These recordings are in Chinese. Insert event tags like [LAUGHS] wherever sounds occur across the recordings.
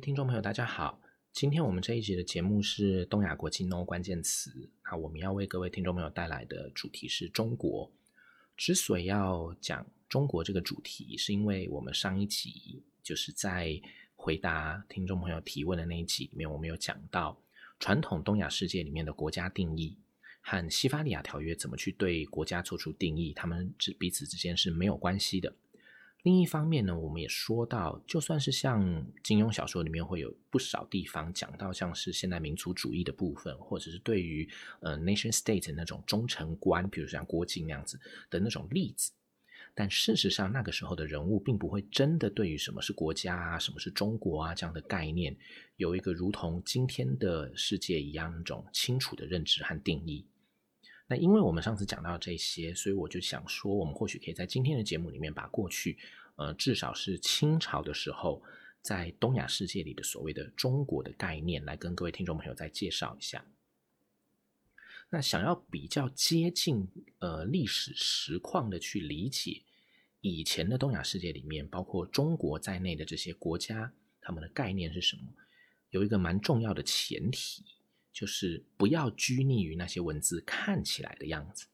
听众朋友，大家好。今天我们这一集的节目是东亚国际 No 关键词。那我们要为各位听众朋友带来的主题是中国。之所以要讲中国这个主题，是因为我们上一集就是在回答听众朋友提问的那一集里面，我们有讲到传统东亚世界里面的国家定义和西法利亚条约怎么去对国家做出定义，他们之彼此之间是没有关系的。另一方面呢，我们也说到，就算是像金庸小说里面会有不少地方讲到，像是现代民族主义的部分，或者是对于呃 nation state 那种忠诚观，比如像郭靖那样子的那种例子，但事实上那个时候的人物并不会真的对于什么是国家啊，什么是中国啊这样的概念有一个如同今天的世界一样那种清楚的认知和定义。那因为我们上次讲到这些，所以我就想说，我们或许可以在今天的节目里面把过去，呃，至少是清朝的时候，在东亚世界里的所谓的中国的概念，来跟各位听众朋友再介绍一下。那想要比较接近呃历史实况的去理解以前的东亚世界里面，包括中国在内的这些国家，他们的概念是什么？有一个蛮重要的前提。就是不要拘泥于那些文字看起来的样子。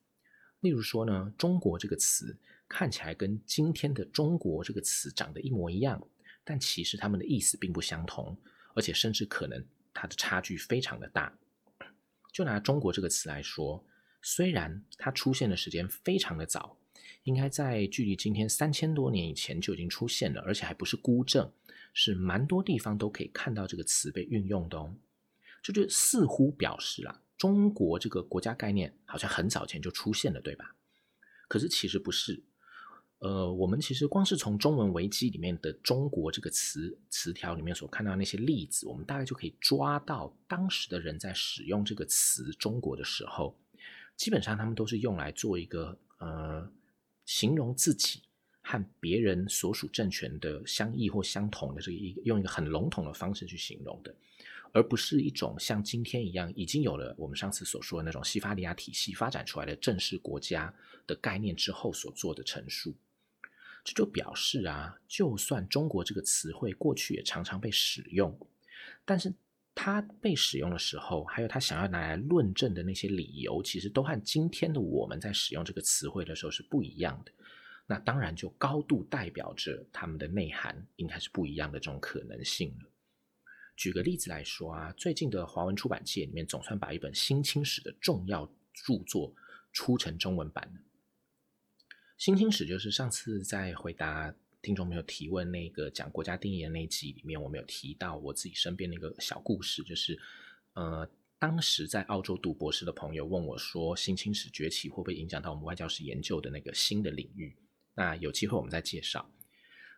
例如说呢，中国这个词看起来跟今天的中国这个词长得一模一样，但其实它们的意思并不相同，而且甚至可能它的差距非常的大。就拿中国这个词来说，虽然它出现的时间非常的早，应该在距离今天三千多年以前就已经出现了，而且还不是孤证，是蛮多地方都可以看到这个词被运用的哦。这就似乎表示啊，中国这个国家概念好像很早前就出现了，对吧？可是其实不是。呃，我们其实光是从中文维基里面的“中国”这个词词条里面所看到那些例子，我们大概就可以抓到当时的人在使用这个词“中国”的时候，基本上他们都是用来做一个呃形容自己和别人所属政权的相异或相同的这个一用一个很笼统的方式去形容的。而不是一种像今天一样已经有了我们上次所说的那种西法利亚体系发展出来的正式国家的概念之后所做的陈述，这就表示啊，就算中国这个词汇过去也常常被使用，但是它被使用的时候，还有它想要拿来论证的那些理由，其实都和今天的我们在使用这个词汇的时候是不一样的。那当然就高度代表着他们的内涵应该是不一样的这种可能性了。举个例子来说啊，最近的华文出版界里面总算把一本新清史的重要著作出成中文版了。新清史就是上次在回答听众朋友提问那个讲国家定义的那集里面，我们有提到我自己身边的一个小故事，就是呃，当时在澳洲读博士的朋友问我说，新清史崛起会不会影响到我们外交史研究的那个新的领域？那有机会我们再介绍。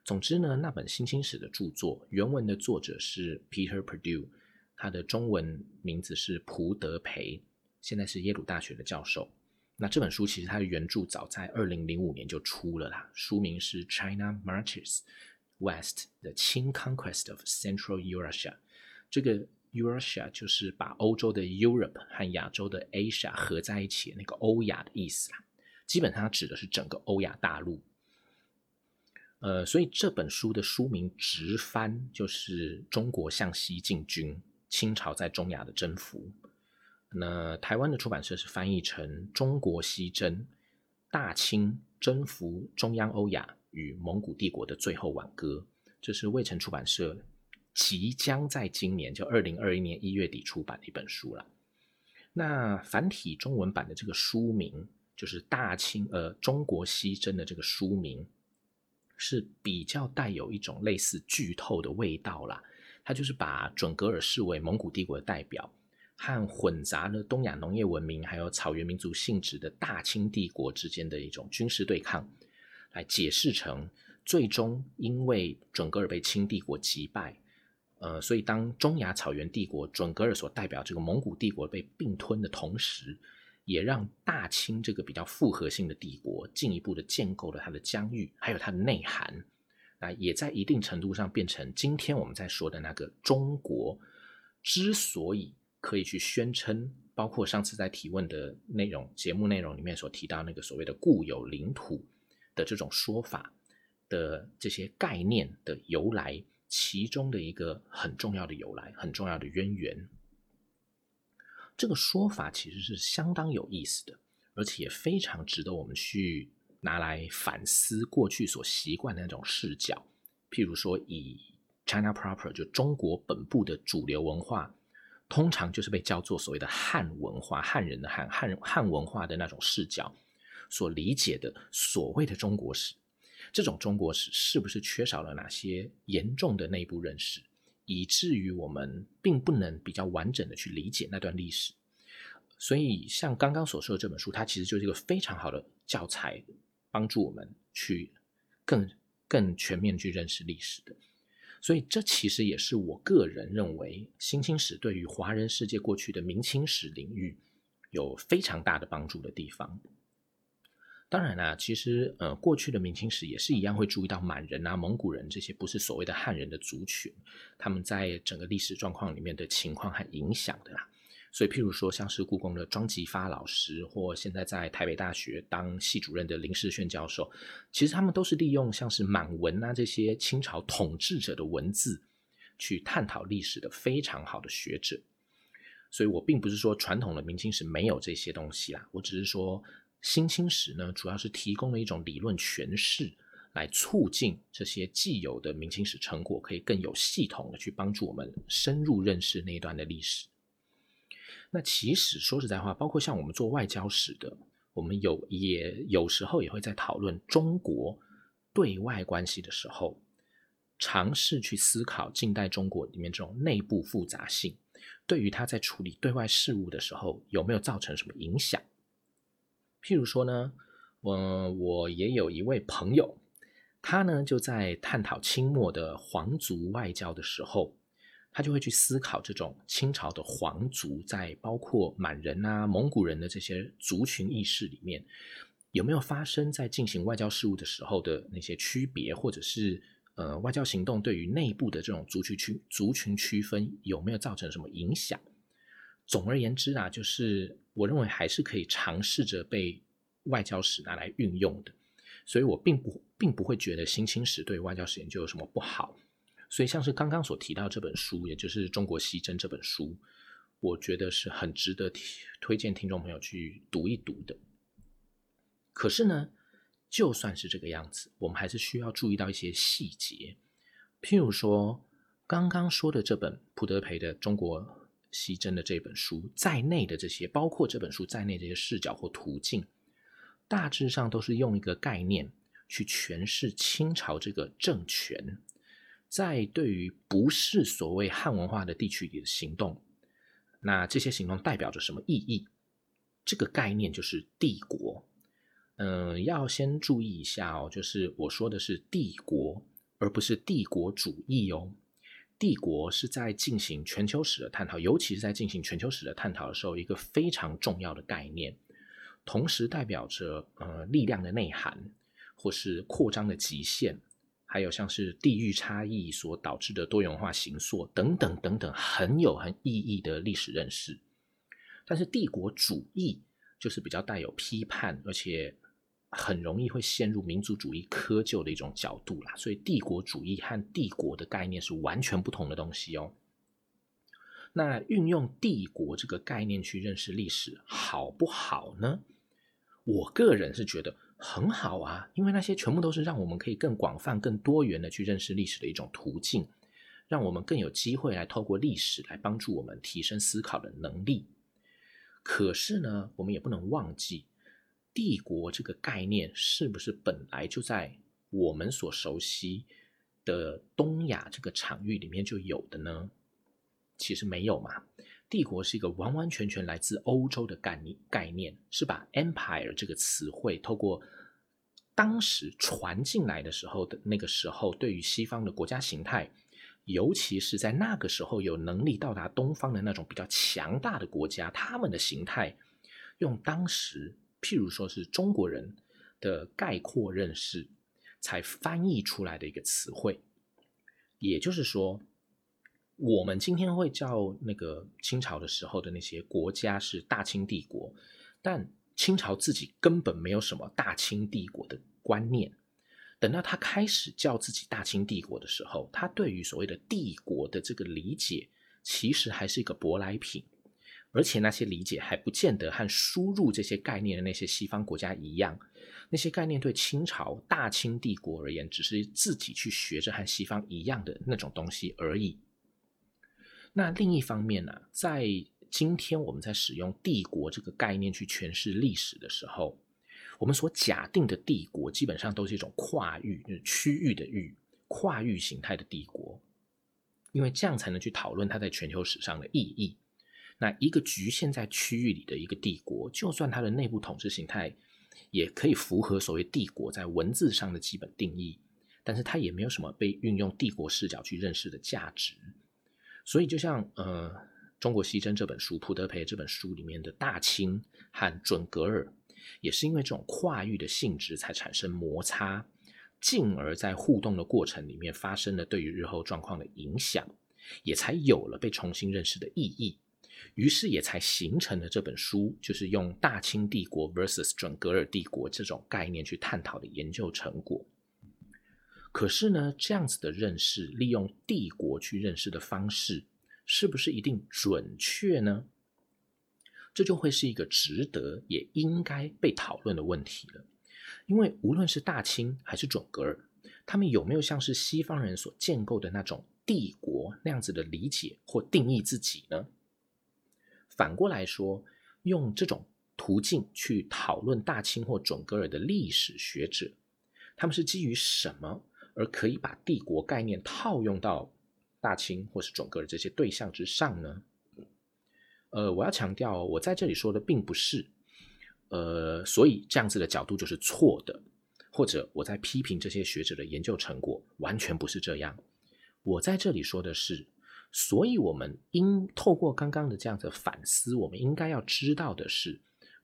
总之呢，那本新清史的著作原文的作者是 Peter Perdue，他的中文名字是蒲德培，现在是耶鲁大学的教授。那这本书其实它的原著早在二零零五年就出了啦，书名是 China Marches West: The Conquest of Central Eurasia。这个 Eurasia 就是把欧洲的 Europe 和亚洲的 Asia 合在一起那个欧亚的意思啦，基本上指的是整个欧亚大陆。呃，所以这本书的书名直翻就是“中国向西进军，清朝在中亚的征服”。那台湾的出版社是翻译成《中国西征：大清征服中央欧亚与蒙古帝国的最后挽歌》，这是未城出版社即将在今年就二零二一年一月底出版的一本书了。那繁体中文版的这个书名就是“大清呃中国西征”的这个书名。是比较带有一种类似剧透的味道啦，它就是把准噶尔视为蒙古帝国的代表，和混杂了东亚农业文明还有草原民族性质的大清帝国之间的一种军事对抗，来解释成最终因为准噶尔被清帝国击败，呃，所以当中亚草原帝国准噶尔所代表这个蒙古帝国被并吞的同时。也让大清这个比较复合性的帝国进一步的建构了它的疆域，还有它的内涵，那也在一定程度上变成今天我们在说的那个中国之所以可以去宣称，包括上次在提问的内容节目内容里面所提到那个所谓的固有领土的这种说法的这些概念的由来其中的一个很重要的由来，很重要的渊源。这个说法其实是相当有意思的，而且也非常值得我们去拿来反思过去所习惯的那种视角。譬如说，以 China proper 就中国本部的主流文化，通常就是被叫做所谓的汉文化，汉人的汉汉汉文化的那种视角所理解的所谓的中国史。这种中国史是不是缺少了哪些严重的内部认识？以至于我们并不能比较完整的去理解那段历史，所以像刚刚所说的这本书，它其实就是一个非常好的教材，帮助我们去更更全面去认识历史的。所以这其实也是我个人认为新清史对于华人世界过去的明清史领域有非常大的帮助的地方。当然啦，其实呃，过去的明清史也是一样会注意到满人啊、蒙古人这些不是所谓的汉人的族群，他们在整个历史状况里面的情况和影响的啦。所以，譬如说，像是故宫的庄吉发老师，或现在在台北大学当系主任的林世炫教授，其实他们都是利用像是满文啊这些清朝统治者的文字去探讨历史的非常好的学者。所以我并不是说传统的明清史没有这些东西啦，我只是说。新清史呢，主要是提供了一种理论诠释，来促进这些既有的明清史成果可以更有系统的去帮助我们深入认识那一段的历史。那其实说实在话，包括像我们做外交史的，我们有也有时候也会在讨论中国对外关系的时候，尝试去思考近代中国里面这种内部复杂性，对于他在处理对外事务的时候有没有造成什么影响。譬如说呢，我我也有一位朋友，他呢就在探讨清末的皇族外交的时候，他就会去思考这种清朝的皇族在包括满人啊、蒙古人的这些族群意识里面，有没有发生在进行外交事务的时候的那些区别，或者是呃外交行动对于内部的这种族群区族群区分有没有造成什么影响？总而言之啊，就是我认为还是可以尝试着被外交史拿来运用的，所以我并不并不会觉得新清史对外交史研究有什么不好。所以像是刚刚所提到这本书，也就是《中国西征》这本书，我觉得是很值得推荐听众朋友去读一读的。可是呢，就算是这个样子，我们还是需要注意到一些细节，譬如说刚刚说的这本普德培的《中国》。西征的这本书在内的这些，包括这本书在内这些视角或途径，大致上都是用一个概念去诠释清朝这个政权在对于不是所谓汉文化的地区里的行动。那这些行动代表着什么意义？这个概念就是帝国。嗯，要先注意一下哦，就是我说的是帝国，而不是帝国主义哦。帝国是在进行全球史的探讨，尤其是在进行全球史的探讨的时候，一个非常重要的概念，同时代表着呃力量的内涵，或是扩张的极限，还有像是地域差异所导致的多元化形塑等等等等，很有很意义的历史认识。但是帝国主义就是比较带有批判，而且。很容易会陷入民族主义窠臼的一种角度啦，所以帝国主义和帝国的概念是完全不同的东西哦。那运用帝国这个概念去认识历史好不好呢？我个人是觉得很好啊，因为那些全部都是让我们可以更广泛、更多元的去认识历史的一种途径，让我们更有机会来透过历史来帮助我们提升思考的能力。可是呢，我们也不能忘记。帝国这个概念是不是本来就在我们所熟悉的东亚这个场域里面就有的呢？其实没有嘛。帝国是一个完完全全来自欧洲的概念，概念是把 empire 这个词汇透过当时传进来的时候的那个时候，对于西方的国家形态，尤其是在那个时候有能力到达东方的那种比较强大的国家，他们的形态用当时。譬如说是中国人的概括认识才翻译出来的一个词汇，也就是说，我们今天会叫那个清朝的时候的那些国家是大清帝国，但清朝自己根本没有什么大清帝国的观念，等到他开始叫自己大清帝国的时候，他对于所谓的帝国的这个理解，其实还是一个舶来品，而且那些理解还不见得和输入这些概念的那些西方国家一样。那些概念对清朝大清帝国而言，只是自己去学着和西方一样的那种东西而已。那另一方面呢，在今天我们在使用帝国这个概念去诠释历史的时候，我们所假定的帝国基本上都是一种跨域、就是区域的域、跨域形态的帝国，因为这样才能去讨论它在全球史上的意义。那一个局限在区域里的一个帝国，就算它的内部统治形态也可以符合所谓帝国在文字上的基本定义，但是它也没有什么被运用帝国视角去认识的价值。所以，就像呃。《中国西征》这本书，普德培这本书里面的大清和准格尔，也是因为这种跨域的性质才产生摩擦，进而在互动的过程里面发生了对于日后状况的影响，也才有了被重新认识的意义。于是也才形成了这本书，就是用大清帝国 versus 准噶尔帝国这种概念去探讨的研究成果。可是呢，这样子的认识，利用帝国去认识的方式。是不是一定准确呢？这就会是一个值得也应该被讨论的问题了。因为无论是大清还是准噶尔，他们有没有像是西方人所建构的那种帝国那样子的理解或定义自己呢？反过来说，用这种途径去讨论大清或准格尔的历史学者，他们是基于什么而可以把帝国概念套用到？大清或是准格尔这些对象之上呢？呃，我要强调，我在这里说的并不是，呃，所以这样子的角度就是错的，或者我在批评这些学者的研究成果，完全不是这样。我在这里说的是，所以我们应透过刚刚的这样子反思，我们应该要知道的是，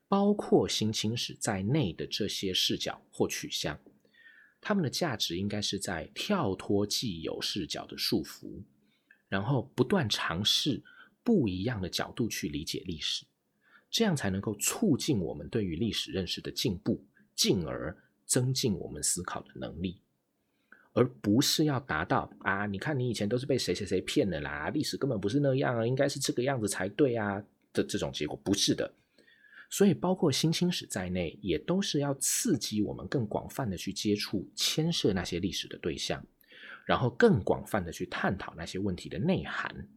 包括新清史在内的这些视角或取向。他们的价值应该是在跳脱既有视角的束缚，然后不断尝试不一样的角度去理解历史，这样才能够促进我们对于历史认识的进步，进而增进我们思考的能力，而不是要达到啊，你看你以前都是被谁谁谁骗的啦，历史根本不是那样啊，应该是这个样子才对啊的这种结果，不是的。所以，包括新清史在内，也都是要刺激我们更广泛的去接触、牵涉那些历史的对象，然后更广泛的去探讨那些问题的内涵。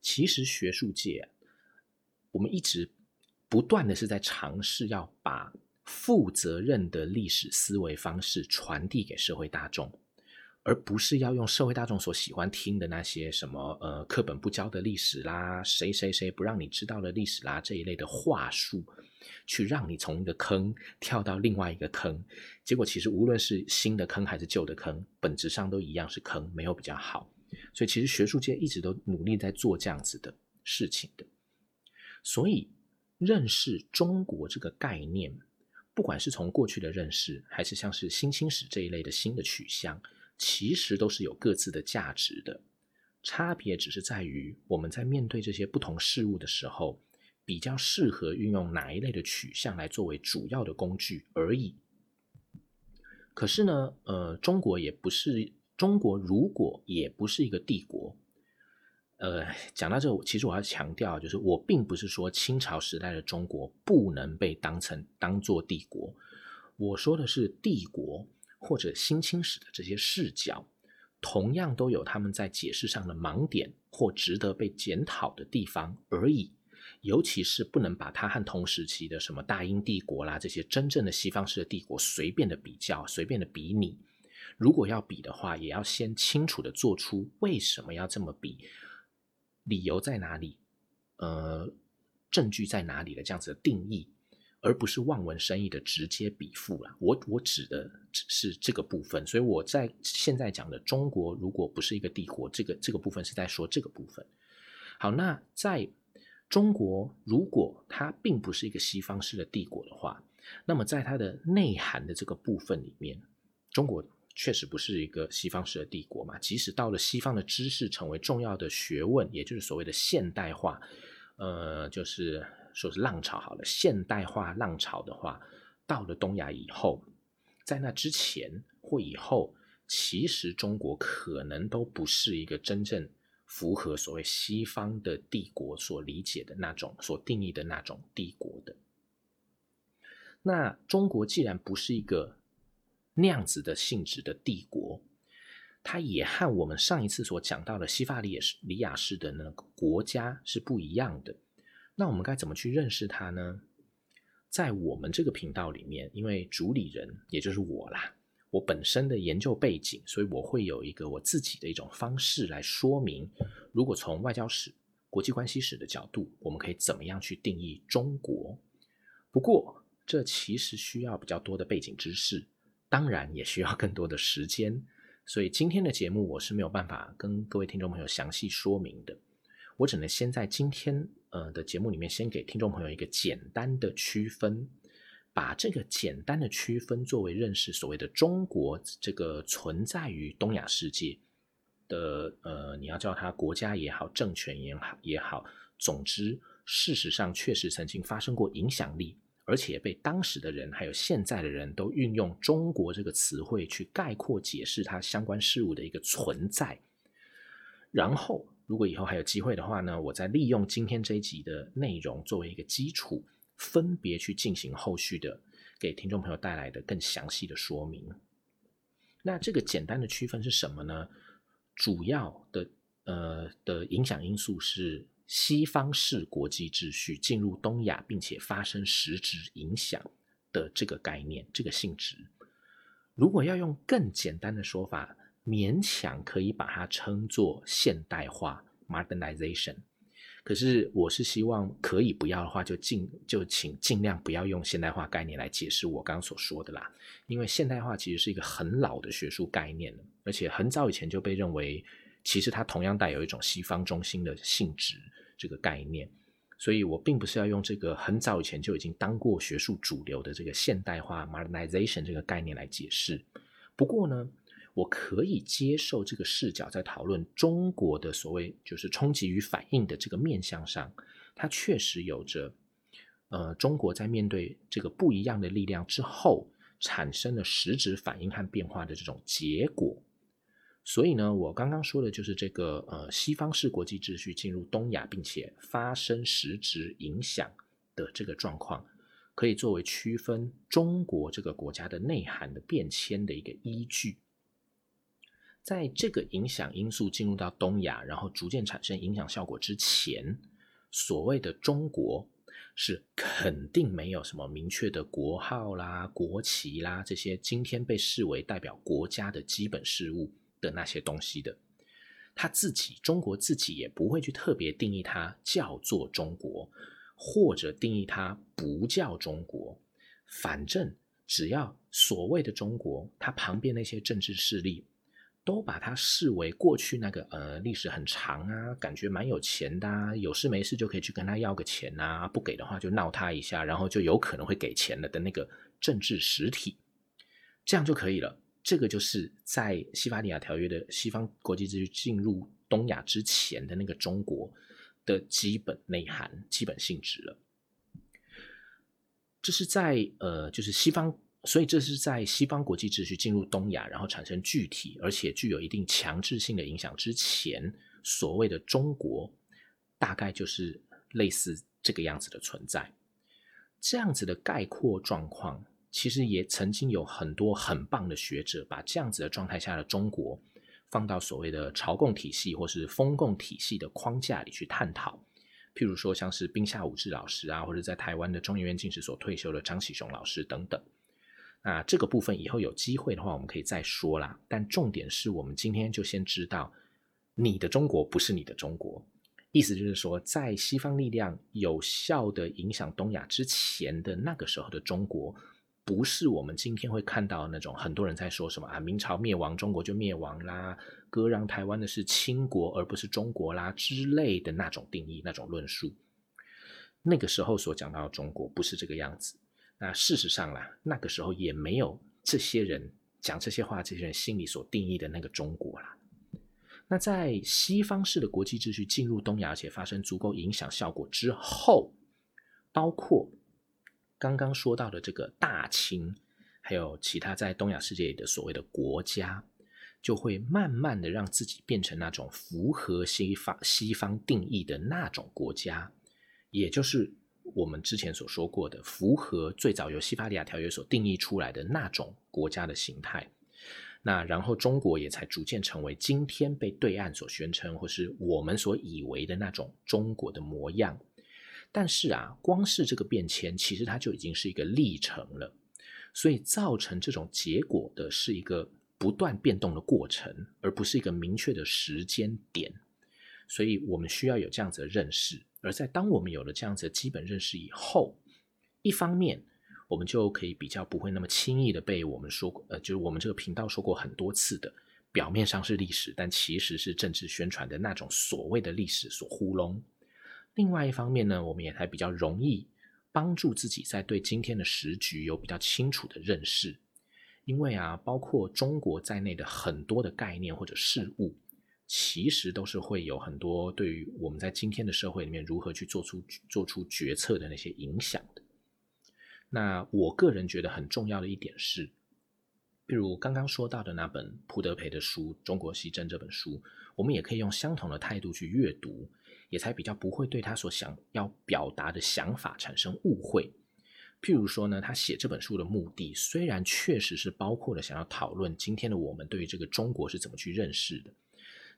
其实，学术界我们一直不断的是在尝试要把负责任的历史思维方式传递给社会大众。而不是要用社会大众所喜欢听的那些什么呃课本不教的历史啦，谁谁谁不让你知道的历史啦这一类的话术，去让你从一个坑跳到另外一个坑，结果其实无论是新的坑还是旧的坑，本质上都一样是坑，没有比较好。所以其实学术界一直都努力在做这样子的事情的。所以认识中国这个概念，不管是从过去的认识，还是像是新清史这一类的新的取向。其实都是有各自的价值的，差别只是在于我们在面对这些不同事物的时候，比较适合运用哪一类的取向来作为主要的工具而已。可是呢，呃，中国也不是中国，如果也不是一个帝国，呃，讲到这，其实我要强调，就是我并不是说清朝时代的中国不能被当成当做帝国，我说的是帝国。或者新清史的这些视角，同样都有他们在解释上的盲点或值得被检讨的地方而已。尤其是不能把它和同时期的什么大英帝国啦这些真正的西方式的帝国随便的比较、随便的比拟。如果要比的话，也要先清楚的做出为什么要这么比，理由在哪里，呃，证据在哪里的这样子的定义。而不是望文生义的直接比附了，我我指的是这个部分，所以我在现在讲的中国如果不是一个帝国，这个这个部分是在说这个部分。好，那在中国如果它并不是一个西方式的帝国的话，那么在它的内涵的这个部分里面，中国确实不是一个西方式的帝国嘛。即使到了西方的知识成为重要的学问，也就是所谓的现代化，呃，就是。说是浪潮好了，现代化浪潮的话，到了东亚以后，在那之前或以后，其实中国可能都不是一个真正符合所谓西方的帝国所理解的那种、所定义的那种帝国的。那中国既然不是一个那样子的性质的帝国，它也和我们上一次所讲到的西法里也是里亚式的那个国家是不一样的。那我们该怎么去认识它呢？在我们这个频道里面，因为主理人也就是我啦，我本身的研究背景，所以我会有一个我自己的一种方式来说明，如果从外交史、国际关系史的角度，我们可以怎么样去定义中国？不过，这其实需要比较多的背景知识，当然也需要更多的时间，所以今天的节目我是没有办法跟各位听众朋友详细说明的，我只能先在今天。呃的节目里面，先给听众朋友一个简单的区分，把这个简单的区分作为认识所谓的中国这个存在于东亚世界的呃，你要叫它国家也好，政权也好也好，总之，事实上确实曾经发生过影响力，而且被当时的人还有现在的人都运用“中国”这个词汇去概括解释它相关事物的一个存在，然后。如果以后还有机会的话呢，我再利用今天这一集的内容作为一个基础，分别去进行后续的给听众朋友带来的更详细的说明。那这个简单的区分是什么呢？主要的呃的影响因素是西方式国际秩序进入东亚，并且发生实质影响的这个概念，这个性质。如果要用更简单的说法。勉强可以把它称作现代化 （modernization），可是我是希望可以不要的话，就尽就请尽量不要用现代化概念来解释我刚刚所说的啦。因为现代化其实是一个很老的学术概念，而且很早以前就被认为，其实它同样带有一种西方中心的性质这个概念。所以我并不是要用这个很早以前就已经当过学术主流的这个现代化 （modernization） 这个概念来解释。不过呢。我可以接受这个视角，在讨论中国的所谓就是冲击与反应的这个面向上，它确实有着，呃，中国在面对这个不一样的力量之后，产生的实质反应和变化的这种结果。所以呢，我刚刚说的就是这个呃，西方式国际秩序进入东亚，并且发生实质影响的这个状况，可以作为区分中国这个国家的内涵的变迁的一个依据。在这个影响因素进入到东亚，然后逐渐产生影响效果之前，所谓的中国是肯定没有什么明确的国号啦、国旗啦这些今天被视为代表国家的基本事物的那些东西的。他自己，中国自己也不会去特别定义它叫做中国，或者定义它不叫中国。反正只要所谓的中国，它旁边那些政治势力。都把它视为过去那个呃历史很长啊，感觉蛮有钱的，啊有事没事就可以去跟他要个钱啊，不给的话就闹他一下，然后就有可能会给钱了的那个政治实体，这样就可以了。这个就是在西法尼亚条约的西方国际秩序进入东亚之前的那个中国的基本内涵、基本性质了。这是在呃，就是西方。所以这是在西方国际秩序进入东亚，然后产生具体而且具有一定强制性的影响之前，所谓的中国，大概就是类似这个样子的存在。这样子的概括状况，其实也曾经有很多很棒的学者把这样子的状态下的中国，放到所谓的朝贡体系或是封贡体系的框架里去探讨。譬如说，像是冰下武志老师啊，或者在台湾的中研院进士所退休的张启雄老师等等。那这个部分以后有机会的话，我们可以再说啦。但重点是我们今天就先知道，你的中国不是你的中国。意思就是说，在西方力量有效的影响东亚之前的那个时候的中国，不是我们今天会看到那种很多人在说什么啊，明朝灭亡，中国就灭亡啦，割让台湾的是清国而不是中国啦之类的那种定义、那种论述。那个时候所讲到的中国不是这个样子。那事实上啦，那个时候也没有这些人讲这些话，这些人心里所定义的那个中国啦。那在西方式的国际秩序进入东亚，而且发生足够影响效果之后，包括刚刚说到的这个大清，还有其他在东亚世界里的所谓的国家，就会慢慢的让自己变成那种符合西方西方定义的那种国家，也就是我们之前所说过的，符合最早由西法利亚条约所定义出来的那种国家的形态。那然后中国也才逐渐成为今天被对岸所宣称，或是我们所以为的那种中国的模样。但是啊，光是这个变迁，其实它就已经是一个历程了。所以造成这种结果的是一个不断变动的过程，而不是一个明确的时间点。所以我们需要有这样子的认识。而在当我们有了这样子的基本认识以后，一方面我们就可以比较不会那么轻易的被我们说，呃，就是我们这个频道说过很多次的，表面上是历史，但其实是政治宣传的那种所谓的历史所糊弄。另外一方面呢，我们也还比较容易。帮助自己在对今天的时局有比较清楚的认识，因为啊，包括中国在内的很多的概念或者事物，其实都是会有很多对于我们在今天的社会里面如何去做出做出决策的那些影响的。那我个人觉得很重要的一点是，比如刚刚说到的那本蒲德培的书《中国西征》这本书，我们也可以用相同的态度去阅读。也才比较不会对他所想要表达的想法产生误会。譬如说呢，他写这本书的目的，虽然确实是包括了想要讨论今天的我们对于这个中国是怎么去认识的，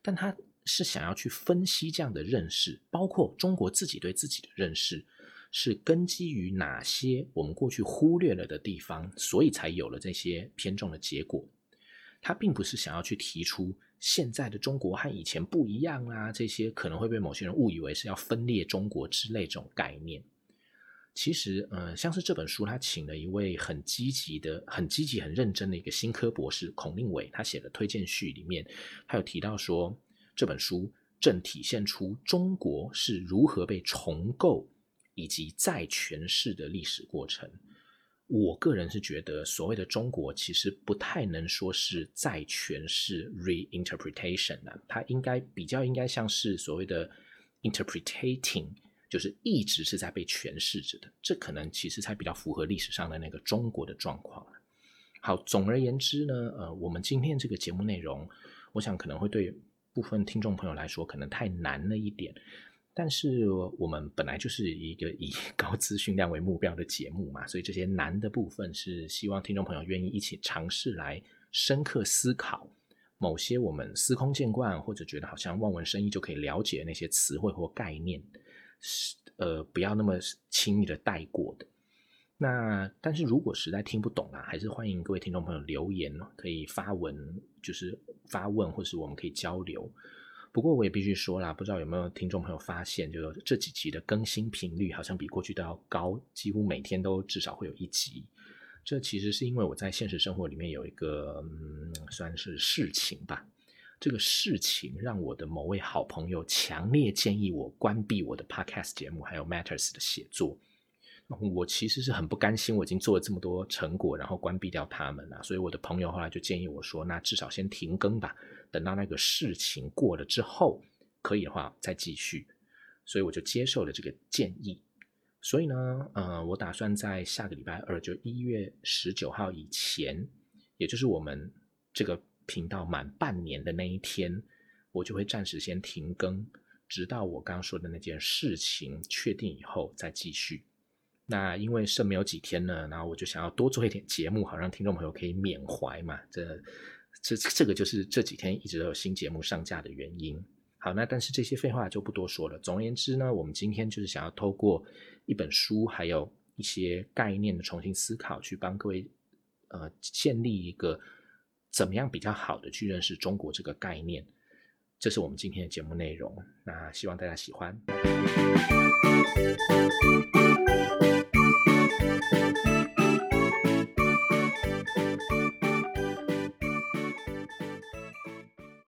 但他是想要去分析这样的认识，包括中国自己对自己的认识，是根基于哪些我们过去忽略了的地方，所以才有了这些偏重的结果。他并不是想要去提出。现在的中国和以前不一样啊，这些可能会被某些人误以为是要分裂中国之类这种概念。其实，呃，像是这本书，他请了一位很积极的、很积极、很认真的一个新科博士孔令伟，他写的推荐序里面，他有提到说，这本书正体现出中国是如何被重构以及再诠释的历史过程。我个人是觉得，所谓的中国其实不太能说是在诠释 reinterpretation 啊，它应该比较应该像是所谓的 interpreting，就是一直是在被诠释着的。这可能其实才比较符合历史上的那个中国的状况。好，总而言之呢，呃，我们今天这个节目内容，我想可能会对部分听众朋友来说可能太难了一点。但是我们本来就是一个以 [LAUGHS] 高资讯量为目标的节目嘛，所以这些难的部分是希望听众朋友愿意一起尝试来深刻思考某些我们司空见惯或者觉得好像望文生义就可以了解那些词汇或概念，是呃不要那么轻易的带过的。那但是如果实在听不懂啊，还是欢迎各位听众朋友留言可以发文就是发问，或是我们可以交流。不过我也必须说啦，不知道有没有听众朋友发现，就是这几集的更新频率好像比过去都要高，几乎每天都至少会有一集。这其实是因为我在现实生活里面有一个嗯，算是事情吧。这个事情让我的某位好朋友强烈建议我关闭我的 Podcast 节目，还有 Matters 的写作。我其实是很不甘心，我已经做了这么多成果，然后关闭掉他们了。所以我的朋友后来就建议我说：“那至少先停更吧。”等到那个事情过了之后，可以的话再继续，所以我就接受了这个建议。所以呢，呃，我打算在下个礼拜二，就一月十九号以前，也就是我们这个频道满半年的那一天，我就会暂时先停更，直到我刚刚说的那件事情确定以后再继续。那因为剩没有几天呢，然后我就想要多做一点节目，好让听众朋友可以缅怀嘛，这。这这个就是这几天一直都有新节目上架的原因。好，那但是这些废话就不多说了。总而言之呢，我们今天就是想要透过一本书，还有一些概念的重新思考，去帮各位呃建立一个怎么样比较好的去认识中国这个概念。这是我们今天的节目内容。那希望大家喜欢。